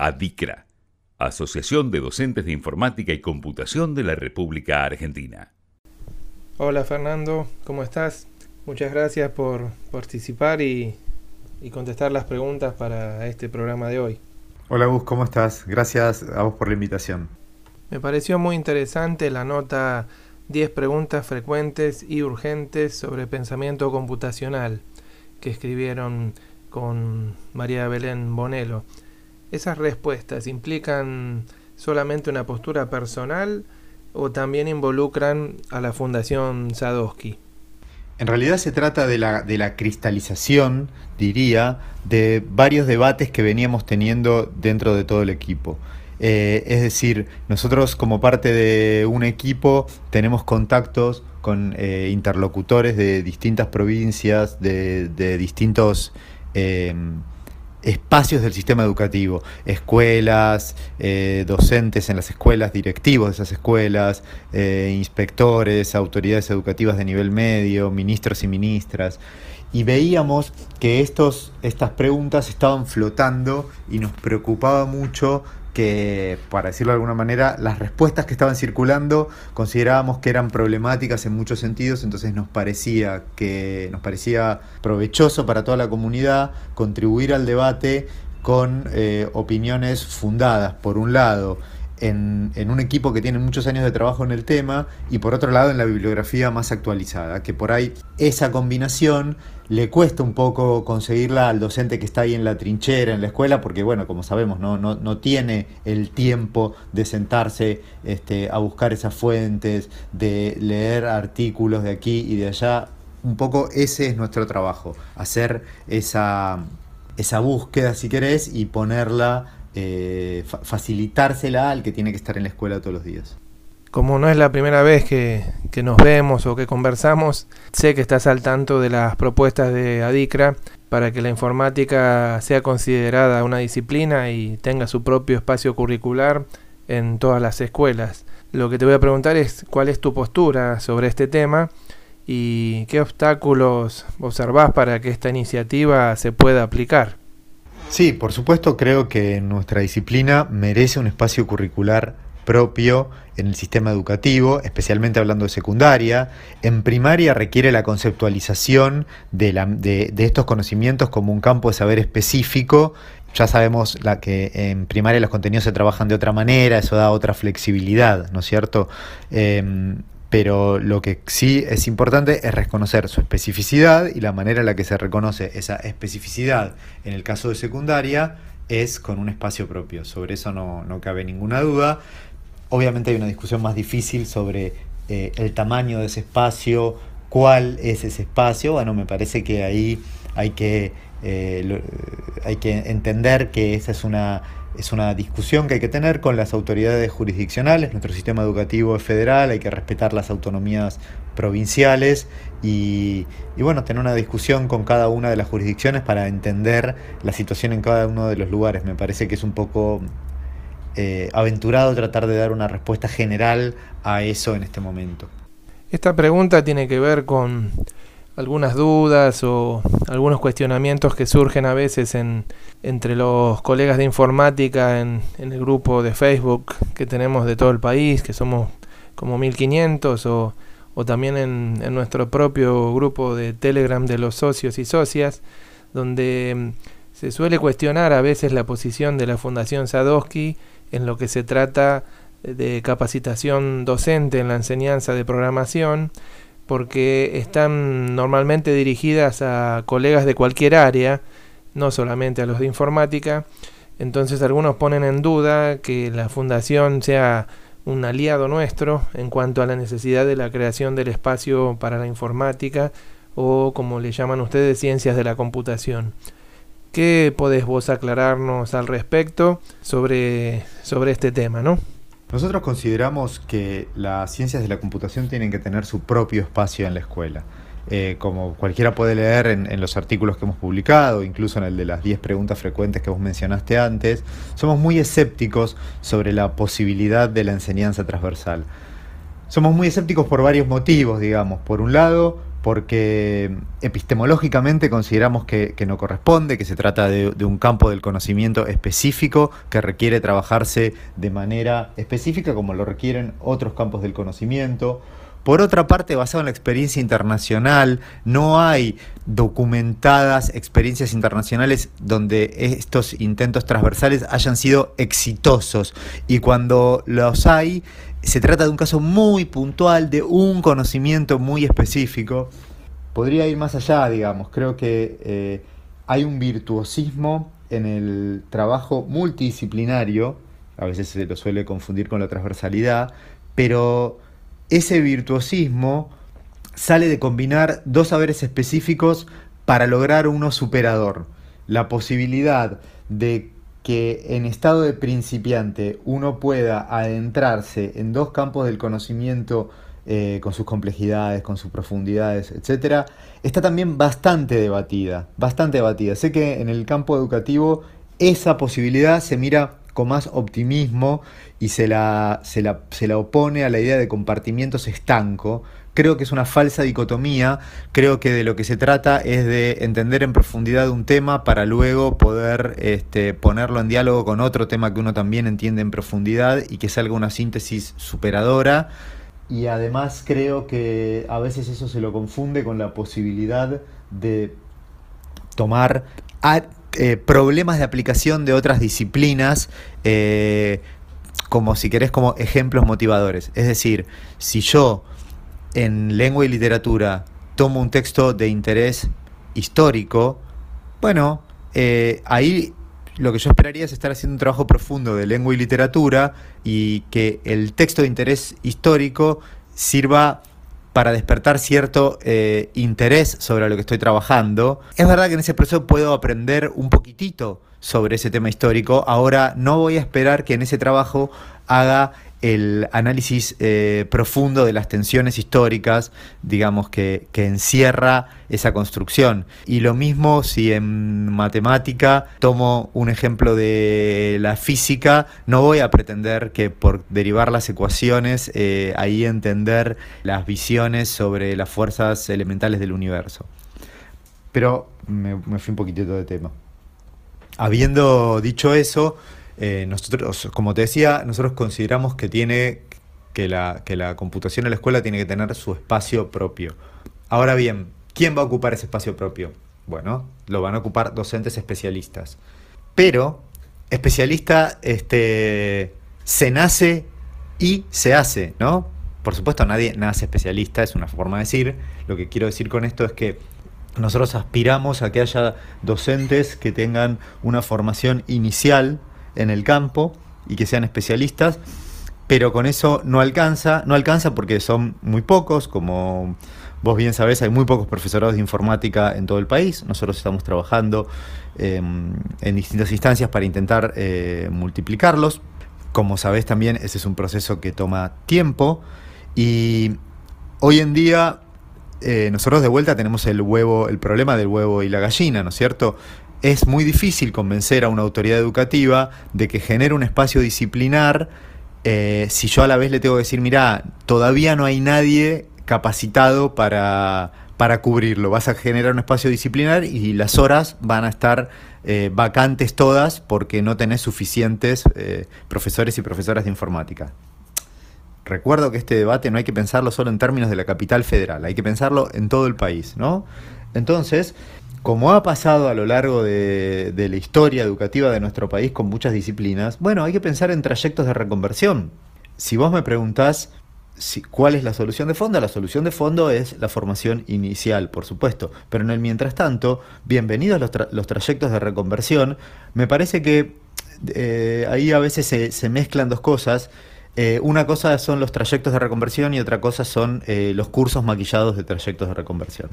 ADICRA, Asociación de Docentes de Informática y Computación de la República Argentina. Hola Fernando, ¿cómo estás? Muchas gracias por participar y, contestar las preguntas para este programa de hoy. Hola Gus, ¿cómo estás? Gracias a vos por la invitación. Me pareció muy interesante la nota 10 preguntas frecuentes y urgentes sobre pensamiento computacional que escribieron con María Belén Bonelo. ¿Esas respuestas implican solamente una postura personal o también involucran a la Fundación Sadowski? En realidad se trata de la, de la cristalización, diría, de varios debates que veníamos teniendo dentro de todo el equipo. Eh, es decir, nosotros como parte de un equipo tenemos contactos con eh, interlocutores de distintas provincias, de, de distintos eh, espacios del sistema educativo, escuelas, eh, docentes en las escuelas, directivos de esas escuelas, eh, inspectores, autoridades educativas de nivel medio, ministros y ministras. Y veíamos que estos, estas preguntas estaban flotando y nos preocupaba mucho que, para decirlo de alguna manera, las respuestas que estaban circulando considerábamos que eran problemáticas en muchos sentidos, entonces nos parecía que nos parecía provechoso para toda la comunidad contribuir al debate con eh, opiniones fundadas, por un lado, en, un equipo que tiene muchos años de trabajo en el tema y por otro lado en la bibliografía más actualizada, que por ahí esa combinación le cuesta un poco conseguirla al docente que está ahí en la trinchera, en la escuela, porque bueno, como sabemos, no, no, no tiene el tiempo de sentarse este, a buscar esas fuentes, de leer artículos de aquí y de allá. Un poco ese es nuestro trabajo, hacer esa, esa búsqueda, si querés, y ponerla, eh, facilitársela al que tiene que estar en la escuela todos los días como no es la primera vez que, nos vemos o que conversamos, sé que estás al tanto de las propuestas de ADICRA para que la informática sea considerada una disciplina y tenga su propio espacio curricular en todas las escuelas. Lo que te voy a preguntar es cuál es tu postura sobre este tema y qué obstáculos observás para que esta iniciativa se pueda aplicar. Sí, por supuesto creo que nuestra disciplina merece un espacio curricular propio en el sistema educativo, especialmente hablando de secundaria. En primaria requiere la conceptualización de, la, de, estos conocimientos como un campo de saber específico. Ya sabemos la que en primaria los contenidos se trabajan de otra manera, eso da otra flexibilidad, ¿no es cierto? Em, pero lo que sí es importante es reconocer su especificidad y la manera en la que se reconoce esa especificidad en el caso de secundaria es con un espacio propio. Sobre eso no, no cabe ninguna duda. Obviamente hay una discusión más difícil sobre eh, el tamaño de ese espacio, cuál es ese espacio. Bueno, me parece que ahí hay que, eh, hay que entender que esa es una, es una discusión que hay que tener con las autoridades jurisdiccionales. Nuestro sistema educativo es federal, hay que respetar las autonomías provinciales y, bueno, tener una discusión con cada una de las jurisdicciones para entender la situación en cada uno de los lugares. Me parece que es un poco eh, aventurado tratar de dar una respuesta general a eso en este momento. Esta pregunta tiene que ver con algunas dudas o algunos cuestionamientos que surgen a veces en, entre los colegas de informática en, el grupo de Facebook que tenemos de todo el país, que somos como 1500, o, o también en, en nuestro propio grupo de Telegram de los socios y socias, donde mm, se suele cuestionar a veces la posición de la Fundación Sadowski en lo que se trata de capacitación docente en la enseñanza de programación, porque están normalmente dirigidas a colegas de cualquier área, no solamente a los de informática. Entonces algunos ponen en duda que la fundación sea un aliado nuestro en cuanto a la necesidad de la creación del espacio para la informática o como le llaman ustedes ciencias de la computación. ¿Qué podés vos aclararnos al respecto sobre, sobre este tema, no? Nosotros consideramos que las ciencias de la computación tienen que tener su propio espacio en la escuela. Eh, como cualquiera puede leer en, los artículos que hemos publicado, incluso en el de las 10 preguntas frecuentes que vos mencionaste antes, somos muy escépticos sobre la posibilidad de la enseñanza transversal. Somos muy escépticos por varios motivos, digamos. Por un lado, porque epistemológicamente consideramos que, no corresponde, que se trata de, un campo del conocimiento específico que requiere trabajarse de manera específica como lo requieren otros campos del conocimiento. Por otra parte, basado en la experiencia internacional, no hay documentadas experiencias internacionales donde estos intentos transversales hayan sido exitosos. Y cuando los hay, se trata de un caso muy puntual, de un conocimiento muy específico. Podría ir más allá, digamos. Creo que eh, hay un virtuosismo en el trabajo multidisciplinario, a veces se lo suele confundir con la transversalidad, pero ese virtuosismo sale de combinar dos saberes específicos para lograr uno superador. La posibilidad de que en estado de principiante uno pueda adentrarse en dos campos del conocimiento eh, con sus complejidades, con sus profundidades, etc., está también bastante debatida, bastante debatida. Sé que en el campo educativo esa posibilidad se mira con más optimismo y se la, se la, se la opone a la idea de compartimientos estanco, Creo que es una falsa dicotomía, creo que de lo que se trata es de entender en profundidad un tema para luego poder este, ponerlo en diálogo con otro tema que uno también entiende en profundidad y que salga una síntesis superadora. Y además creo que a veces eso se lo confunde con la posibilidad de tomar eh, problemas de aplicación de otras disciplinas eh, como si querés como ejemplos motivadores. Es decir, si yo en lengua y literatura tomo un texto de interés histórico, bueno, eh, ahí lo que yo esperaría es estar haciendo un trabajo profundo de lengua y literatura y que el texto de interés histórico sirva para despertar cierto eh, interés sobre lo que estoy trabajando. Es verdad que en ese proceso puedo aprender un poquitito sobre ese tema histórico. Ahora no voy a esperar que en ese trabajo haga el análisis eh, profundo de las tensiones históricas, digamos, que, encierra esa construcción. Y lo mismo si en matemática tomo un ejemplo de la física, no voy a pretender que por derivar las ecuaciones, eh, ahí entender las visiones sobre las fuerzas elementales del universo. Pero me, me fui un poquitito de tema. Habiendo dicho eso, eh, nosotros, como te decía, nosotros consideramos que tiene que la, que la computación en la escuela tiene que tener su espacio propio. Ahora bien, ¿quién va a ocupar ese espacio propio? Bueno, lo van a ocupar docentes especialistas. Pero, especialista este, se nace y se hace, ¿no? Por supuesto, nadie nace especialista, es una forma de decir. Lo que quiero decir con esto es que nosotros aspiramos a que haya docentes que tengan una formación inicial en el campo y que sean especialistas, pero con eso no alcanza, no alcanza porque son muy pocos, como vos bien sabés, hay muy pocos profesorados de informática en todo el país, nosotros estamos trabajando em, en distintas instancias para intentar eh, multiplicarlos, como sabés también ese es un proceso que toma tiempo y hoy en día eh, nosotros de vuelta tenemos el huevo, el problema del huevo y la gallina, ¿no es cierto? Es muy difícil convencer a una autoridad educativa de que genere un espacio disciplinar eh, si yo a la vez le tengo que decir, mira, todavía no hay nadie capacitado para, para cubrirlo. Vas a generar un espacio disciplinar y las horas van a estar eh, vacantes todas porque no tenés suficientes eh, profesores y profesoras de informática. Recuerdo que este debate no hay que pensarlo solo en términos de la capital federal, hay que pensarlo en todo el país, ¿no? Entonces, como ha pasado a lo largo de, la historia educativa de nuestro país con muchas disciplinas, bueno, hay que pensar en trayectos de reconversión. Si vos me preguntás si, cuál es la solución de fondo, la solución de fondo es la formación inicial, por supuesto. Pero en el mientras tanto, bienvenidos los, trayectos de reconversión. Me parece que eh, ahí a veces se, mezclan dos cosas. Eh, una cosa son los trayectos de reconversión y otra cosa son eh, los cursos maquillados de trayectos de reconversión.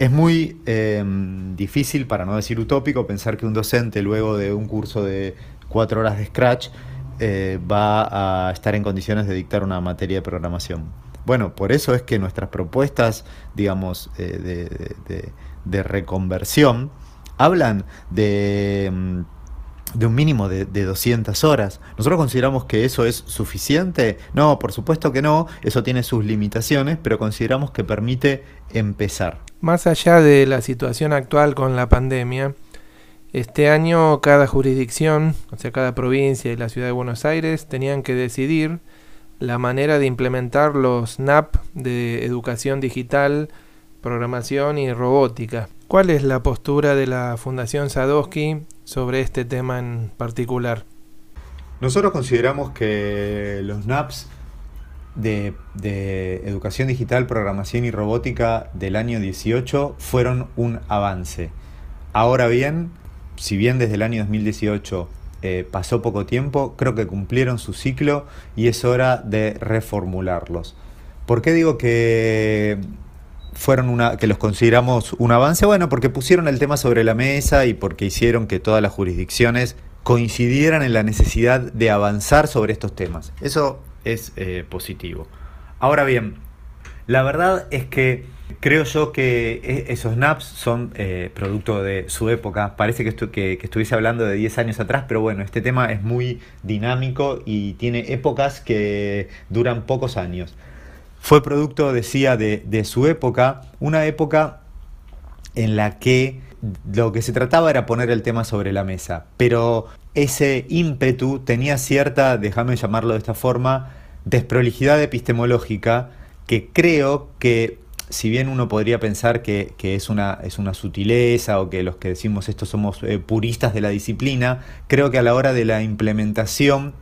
Es muy em, difícil, para no decir utópico, pensar que un docente luego de un curso de cuatro horas de Scratch eh, va a estar en condiciones de dictar una materia de programación. Bueno, por eso es que nuestras propuestas, digamos, eh, de, reconversión hablan de, em, de un mínimo de, 200 horas. ¿Nosotros consideramos que eso es suficiente? No, por supuesto que no, eso tiene sus limitaciones, pero consideramos que permite empezar. Más allá de la situación actual con la pandemia, este año cada jurisdicción, o sea, cada provincia y la ciudad de Buenos Aires tenían que decidir la manera de implementar los NAP de educación digital, programación y robótica. ¿Cuál es la postura de la Fundación Sadowski sobre este tema en particular? Nosotros consideramos que los NAPs de, educación digital, programación y robótica del año 18 fueron un avance. Ahora bien, si bien desde el año 2018 eh, pasó poco tiempo, creo que cumplieron su ciclo y es hora de reformularlos. ¿Por qué digo que fueron una, que los consideramos un avance, bueno, porque pusieron el tema sobre la mesa y porque hicieron que todas las jurisdicciones coincidieran en la necesidad de avanzar sobre estos temas. Eso es eh, positivo. Ahora bien, la verdad es que creo yo que e, esos naps son eh, producto de su época. Parece que, estuviese hablando de 10 años atrás, pero bueno, este tema es muy dinámico y tiene épocas que duran pocos años fue producto, decía, de, su época, una época en la que lo que se trataba era poner el tema sobre la mesa, pero ese ímpetu tenía cierta, déjame llamarlo de esta forma, desprolijidad epistemológica que creo que si bien uno podría pensar que, es, una, es una sutileza o que los que decimos esto somos eh, puristas de la disciplina, creo que a la hora de la implementación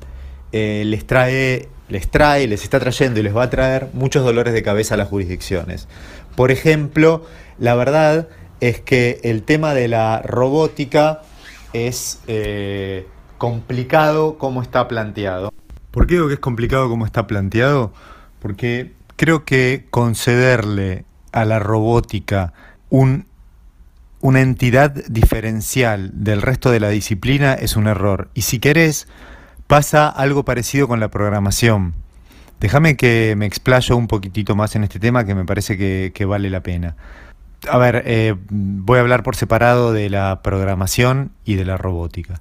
eh, les trae les trae, les está trayendo y les va a traer muchos dolores de cabeza a las jurisdicciones. Por ejemplo, la verdad es que el tema de la robótica es eh, complicado como está planteado. ¿Por qué digo que es complicado como está planteado? Porque creo que concederle a la robótica un, una entidad diferencial del resto de la disciplina es un error. Y si querés, pasa algo parecido con la programación. Déjame que me explayo un poquitito más en este tema que me parece que, vale la pena. A ver, eh, voy a hablar por separado de la programación y de la robótica.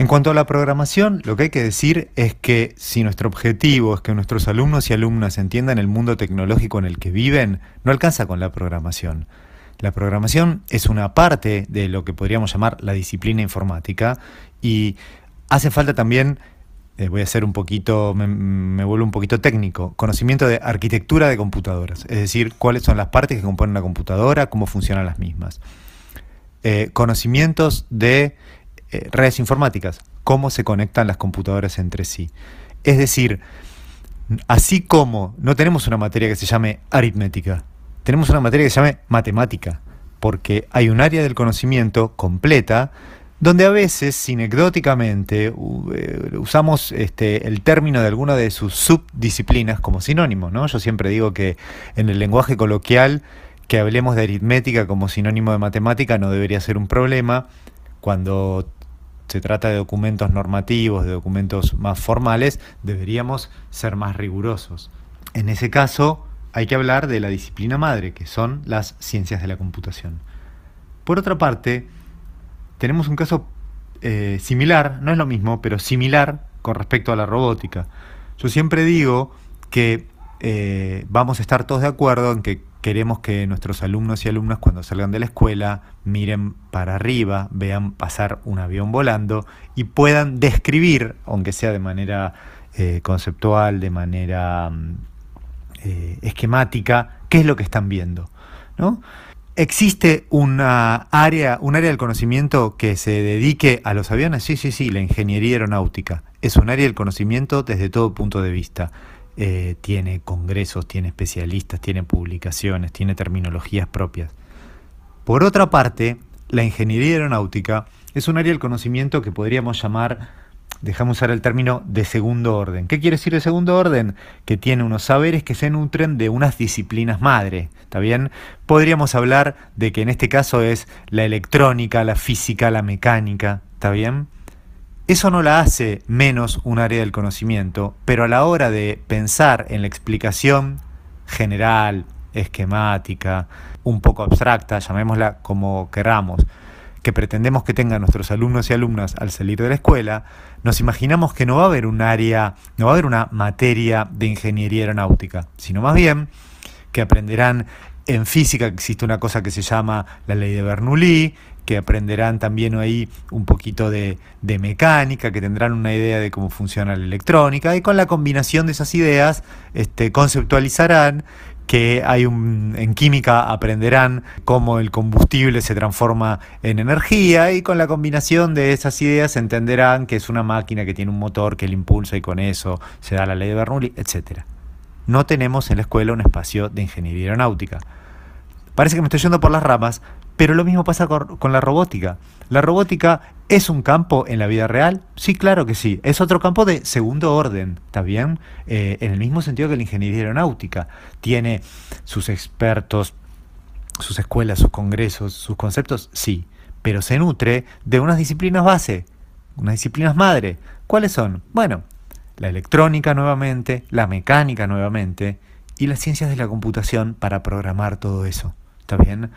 En cuanto a la programación, lo que hay que decir es que si nuestro objetivo es que nuestros alumnos y alumnas entiendan el mundo tecnológico en el que viven, no alcanza con la programación. La programación es una parte de lo que podríamos llamar la disciplina informática y hace falta también eh, voy a ser un poquito, me, vuelvo un poquito técnico, conocimiento de arquitectura de computadoras, es decir, cuáles son las partes que componen una computadora, cómo funcionan las mismas. Eh, conocimientos de eh, redes informáticas, cómo se conectan las computadoras entre sí. Es decir, así como no tenemos una materia que se llame aritmética, tenemos una materia que se llame matemática, porque hay un área del conocimiento completa donde a veces, sinecdóticamente, eh, usamos este, el término de alguna de sus subdisciplinas como sinónimo. ¿no? Yo siempre digo que en el lenguaje coloquial que hablemos de aritmética como sinónimo de matemática no debería ser un problema cuando se trata de documentos normativos, de documentos más formales, deberíamos ser más rigurosos. En ese caso, hay que hablar de la disciplina madre, que son las ciencias de la computación. Por otra parte, tenemos un caso eh, similar, no es lo mismo, pero similar con respecto a la robótica. Yo siempre digo que eh, vamos a estar todos de acuerdo en que queremos que nuestros alumnos y alumnas cuando salgan de la escuela miren para arriba, vean pasar un avión volando y puedan describir, aunque sea de manera eh, conceptual, de manera mm, esquemática, qué es lo que están viendo. ¿no? ¿Existe una área, un área del conocimiento que se dedique a los aviones? Sí, sí, sí, la ingeniería aeronáutica. Es un área del conocimiento desde todo punto de vista. Eh, tiene congresos, tiene especialistas, tiene publicaciones, tiene terminologías propias. Por otra parte, la ingeniería aeronáutica es un área del conocimiento que podríamos llamar dejamos usar el término de segundo orden. ¿Qué quiere decir de segundo orden? Que tiene unos saberes que se nutren de unas disciplinas madre. ¿Está bien? Podríamos hablar de que en este caso es la electrónica, la física, la mecánica. ¿Está bien? Eso no la hace menos un área del conocimiento, pero a la hora de pensar en la explicación general, esquemática, un poco abstracta, llamémosla como queramos, que pretendemos que tengan nuestros alumnos y alumnas al salir de la escuela, nos imaginamos que no va a haber un área, no va a haber una materia de ingeniería aeronáutica, sino más bien que aprenderán en física que existe una cosa que se llama la ley de Bernoulli, que aprenderán también ahí un poquito de, mecánica, que tendrán una idea de cómo funciona la electrónica, y con la combinación de esas ideas este, conceptualizarán que hay un, en química aprenderán cómo el combustible se transforma en energía y con la combinación de esas ideas entenderán que es una máquina que tiene un motor que le impulsa y con eso se da la ley de Bernoulli, etc. No tenemos en la escuela un espacio de ingeniería aeronáutica. Parece que me estoy yendo por las ramas, pero lo mismo pasa con, la robótica. ¿La robótica es un campo en la vida real? Sí, claro que sí. Es otro campo de segundo orden, ¿está bien? Eh, en el mismo sentido que la ingeniería aeronáutica. Tiene sus expertos, sus escuelas, sus congresos, sus conceptos, sí. Pero se nutre de unas disciplinas base, unas disciplinas madre. ¿Cuáles son? Bueno, la electrónica nuevamente, la mecánica nuevamente y las ciencias de la computación para programar todo eso. ¿Está bien?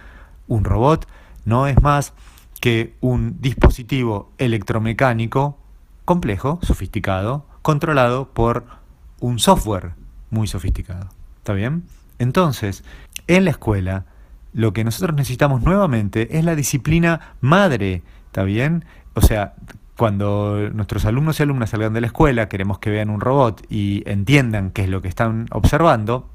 Un robot no es más que un dispositivo electromecánico complejo, sofisticado, controlado por un software muy sofisticado. ¿Está bien? Entonces, en la escuela, lo que nosotros necesitamos nuevamente es la disciplina madre. ¿Está bien? O sea, cuando nuestros alumnos y alumnas salgan de la escuela, queremos que vean un robot y entiendan qué es lo que están observando,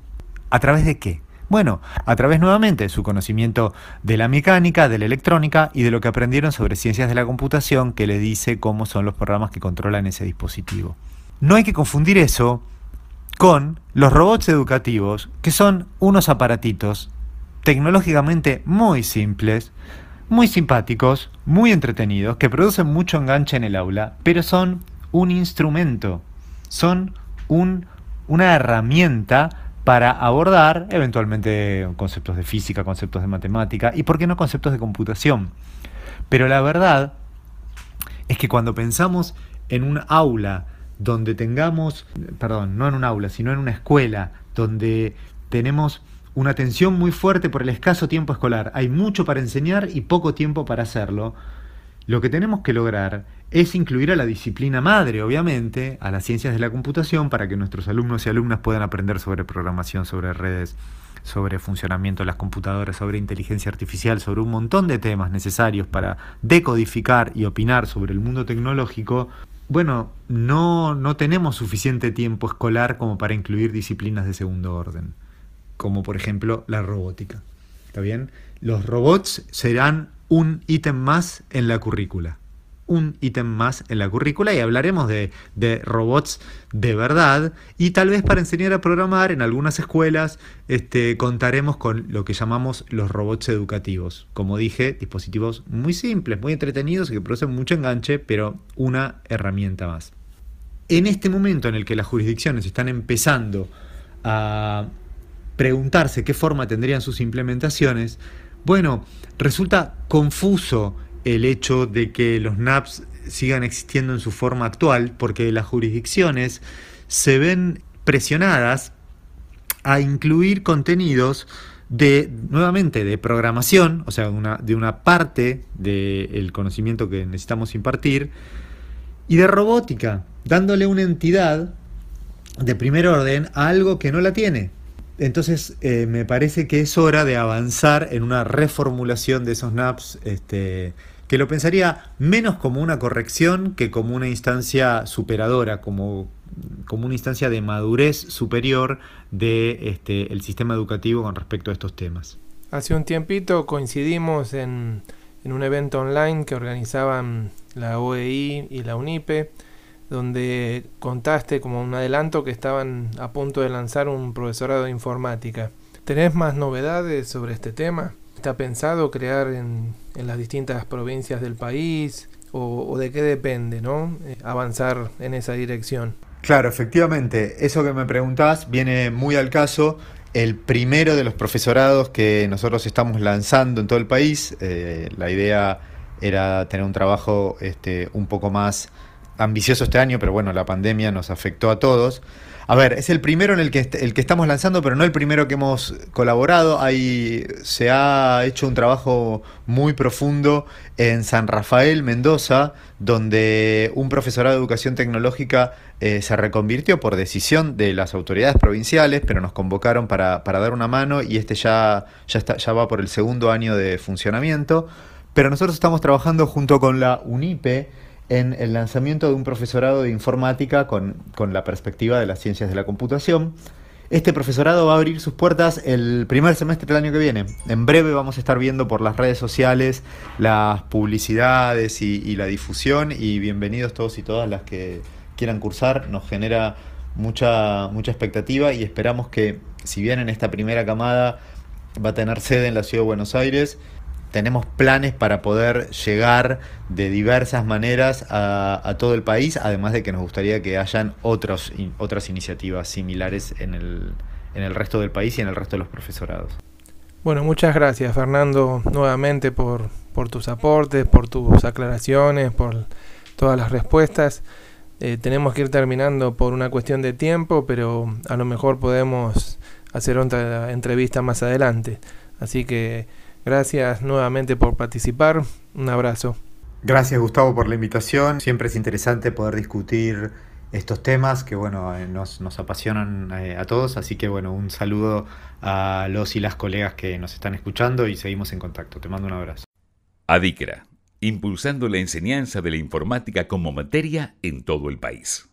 ¿a través de qué? Bueno, a través nuevamente de su conocimiento de la mecánica, de la electrónica y de lo que aprendieron sobre ciencias de la computación que le dice cómo son los programas que controlan ese dispositivo. No hay que confundir eso con los robots educativos, que son unos aparatitos tecnológicamente muy simples, muy simpáticos, muy entretenidos, que producen mucho enganche en el aula, pero son un instrumento, son un, una herramienta para abordar eventualmente conceptos de física, conceptos de matemática y, por qué no, conceptos de computación. Pero la verdad es que cuando pensamos en un aula donde tengamos, perdón, no en un aula, sino en una escuela donde tenemos una tensión muy fuerte por el escaso tiempo escolar, hay mucho para enseñar y poco tiempo para hacerlo, lo que tenemos que lograr es incluir a la disciplina madre, obviamente, a las ciencias de la computación, para que nuestros alumnos y alumnas puedan aprender sobre programación, sobre redes, sobre funcionamiento de las computadoras, sobre inteligencia artificial, sobre un montón de temas necesarios para decodificar y opinar sobre el mundo tecnológico, bueno, no, no tenemos suficiente tiempo escolar como para incluir disciplinas de segundo orden, como por ejemplo la robótica. ¿Está bien? Los robots serán un ítem más en la currícula. Un ítem más en la currícula y hablaremos de, robots de verdad y tal vez para enseñar a programar en algunas escuelas este, contaremos con lo que llamamos los robots educativos. Como dije, dispositivos muy simples, muy entretenidos y que producen mucho enganche, pero una herramienta más. En este momento en el que las jurisdicciones están empezando a preguntarse qué forma tendrían sus implementaciones, bueno, resulta confuso el hecho de que los NAPs sigan existiendo en su forma actual porque las jurisdicciones se ven presionadas a incluir contenidos de, nuevamente, de programación, o sea, de una parte del conocimiento que necesitamos impartir, y de robótica, dándole una entidad de primer orden a algo que no la tiene. Entonces eh, me parece que es hora de avanzar en una reformulación de esos NAPs, este, que lo pensaría menos como una corrección que como una instancia superadora, como, como una instancia de madurez superior del de, este, sistema educativo con respecto a estos temas. Hace un tiempito coincidimos en, en un evento online que organizaban la OEI y la UNIPE donde contaste como un adelanto que estaban a punto de lanzar un profesorado de informática. ¿Tenés más novedades sobre este tema? ¿Está pensado crear en, las distintas provincias del país? ¿O, de qué depende ¿no? Eh, avanzar en esa dirección? Claro, efectivamente, eso que me preguntás viene muy al caso. El primero de los profesorados que nosotros estamos lanzando en todo el país, eh, la idea era tener un trabajo este, un poco más ambicioso este año, pero bueno, la pandemia nos afectó a todos. A ver, es el primero en el que, el que estamos lanzando, pero no el primero que hemos colaborado. Hay, se ha hecho un trabajo muy profundo en San Rafael, Mendoza, donde un profesorado de educación tecnológica eh, se reconvirtió por decisión de las autoridades provinciales, pero nos convocaron para, para dar una mano y este ya, ya, está, ya va por el segundo año de funcionamiento. Pero nosotros estamos trabajando junto con la UNIPE en el lanzamiento de un profesorado de informática con, la perspectiva de las ciencias de la computación. Este profesorado va a abrir sus puertas el primer semestre del año que viene. En breve vamos a estar viendo por las redes sociales las publicidades y, y, la difusión y bienvenidos todos y todas las que quieran cursar. Nos genera mucha, mucha expectativa y esperamos que si bien en esta primera camada va a tener sede en la ciudad de Buenos Aires, tenemos planes para poder llegar de diversas maneras a, todo el país, además de que nos gustaría que hayan otros, otras iniciativas similares en el, en el resto del país y en el resto de los profesorados. Bueno, muchas gracias Fernando nuevamente por, por tus aportes, por tus aclaraciones, por todas las respuestas. Eh, tenemos que ir terminando por una cuestión de tiempo, pero a lo mejor podemos hacer otra entrevista más adelante. Así que Gracias nuevamente por participar. Un abrazo. Gracias Gustavo por la invitación. Siempre es interesante poder discutir estos temas que bueno eh, nos, apasionan eh, a todos. Así que bueno, un saludo a los y las colegas que nos están escuchando y seguimos en contacto. Te mando un abrazo. Adicra, impulsando la enseñanza de la informática como materia en todo el país.